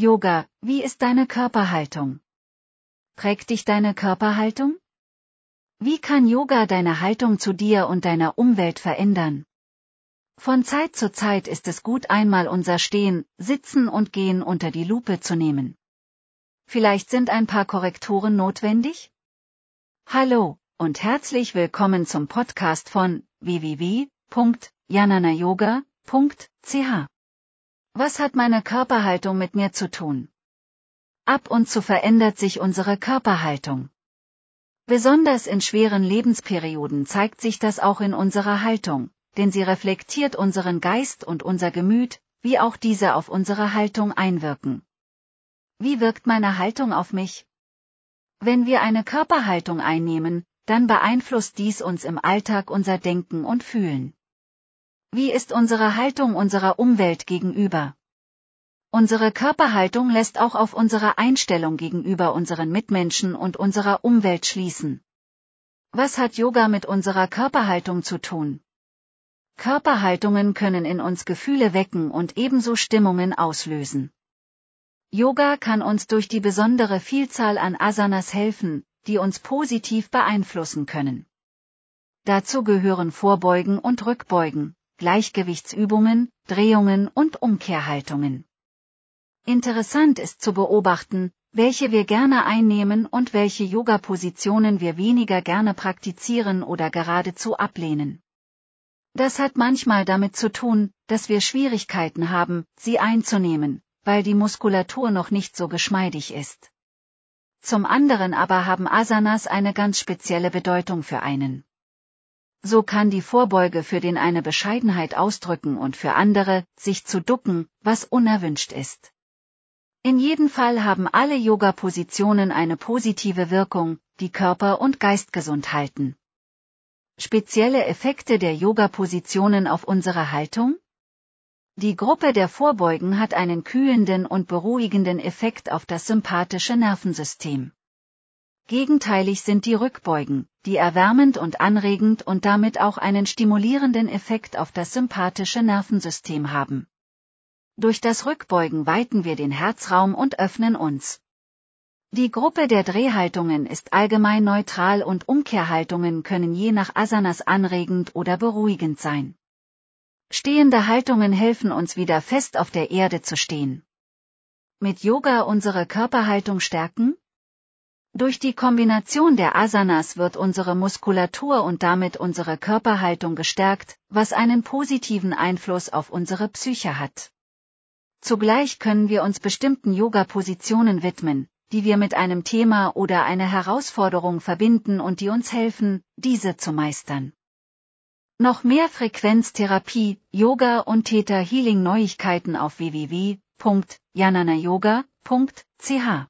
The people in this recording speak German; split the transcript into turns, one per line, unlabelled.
Yoga, wie ist deine Körperhaltung? Prägt dich deine Körperhaltung? Wie kann Yoga deine Haltung zu dir und deiner Umwelt verändern? Von Zeit zu Zeit ist es gut einmal unser Stehen, Sitzen und Gehen unter die Lupe zu nehmen. Vielleicht sind ein paar Korrekturen notwendig? Hallo und herzlich willkommen zum Podcast von www.jananayoga.ch. Was hat meine Körperhaltung mit mir zu tun? Ab und zu verändert sich unsere Körperhaltung. Besonders in schweren Lebensperioden zeigt sich das auch in unserer Haltung, denn sie reflektiert unseren Geist und unser Gemüt, wie auch diese auf unsere Haltung einwirken. Wie wirkt meine Haltung auf mich? Wenn wir eine Körperhaltung einnehmen, dann beeinflusst dies uns im Alltag unser Denken und Fühlen. Wie ist unsere Haltung unserer Umwelt gegenüber? Unsere Körperhaltung lässt auch auf unsere Einstellung gegenüber unseren Mitmenschen und unserer Umwelt schließen. Was hat Yoga mit unserer Körperhaltung zu tun? Körperhaltungen können in uns Gefühle wecken und ebenso Stimmungen auslösen. Yoga kann uns durch die besondere Vielzahl an Asanas helfen, die uns positiv beeinflussen können. Dazu gehören Vorbeugen und Rückbeugen, Gleichgewichtsübungen, Drehungen und Umkehrhaltungen. Interessant ist zu beobachten, welche wir gerne einnehmen und welche Yoga-Positionen wir weniger gerne praktizieren oder geradezu ablehnen. Das hat manchmal damit zu tun, dass wir Schwierigkeiten haben, sie einzunehmen, weil die Muskulatur noch nicht so geschmeidig ist. Zum anderen aber haben Asanas eine ganz spezielle Bedeutung für einen. So kann die Vorbeuge für den eine Bescheidenheit ausdrücken und für andere, sich zu ducken, was unerwünscht ist. In jedem Fall haben alle Yoga-Positionen eine positive Wirkung, die Körper und Geist gesund halten. Spezielle Effekte der Yoga-Positionen auf unsere Haltung? Die Gruppe der Vorbeugen hat einen kühlenden und beruhigenden Effekt auf das sympathische Nervensystem. Gegenteilig sind die Rückbeugen, die erwärmend und anregend und damit auch einen stimulierenden Effekt auf das sympathische Nervensystem haben. Durch das Rückbeugen weiten wir den Herzraum und öffnen uns. Die Gruppe der Drehhaltungen ist allgemein neutral und Umkehrhaltungen können je nach Asanas anregend oder beruhigend sein. Stehende Haltungen helfen uns wieder fest auf der Erde zu stehen. Mit Yoga unsere Körperhaltung stärken? Durch die Kombination der Asanas wird unsere Muskulatur und damit unsere Körperhaltung gestärkt, was einen positiven Einfluss auf unsere Psyche hat. Zugleich können wir uns bestimmten Yoga-Positionen widmen, die wir mit einem Thema oder einer Herausforderung verbinden und die uns helfen, diese zu meistern. Noch mehr Frequenztherapie, Yoga und Theta Healing Neuigkeiten auf www.jananayoga.ch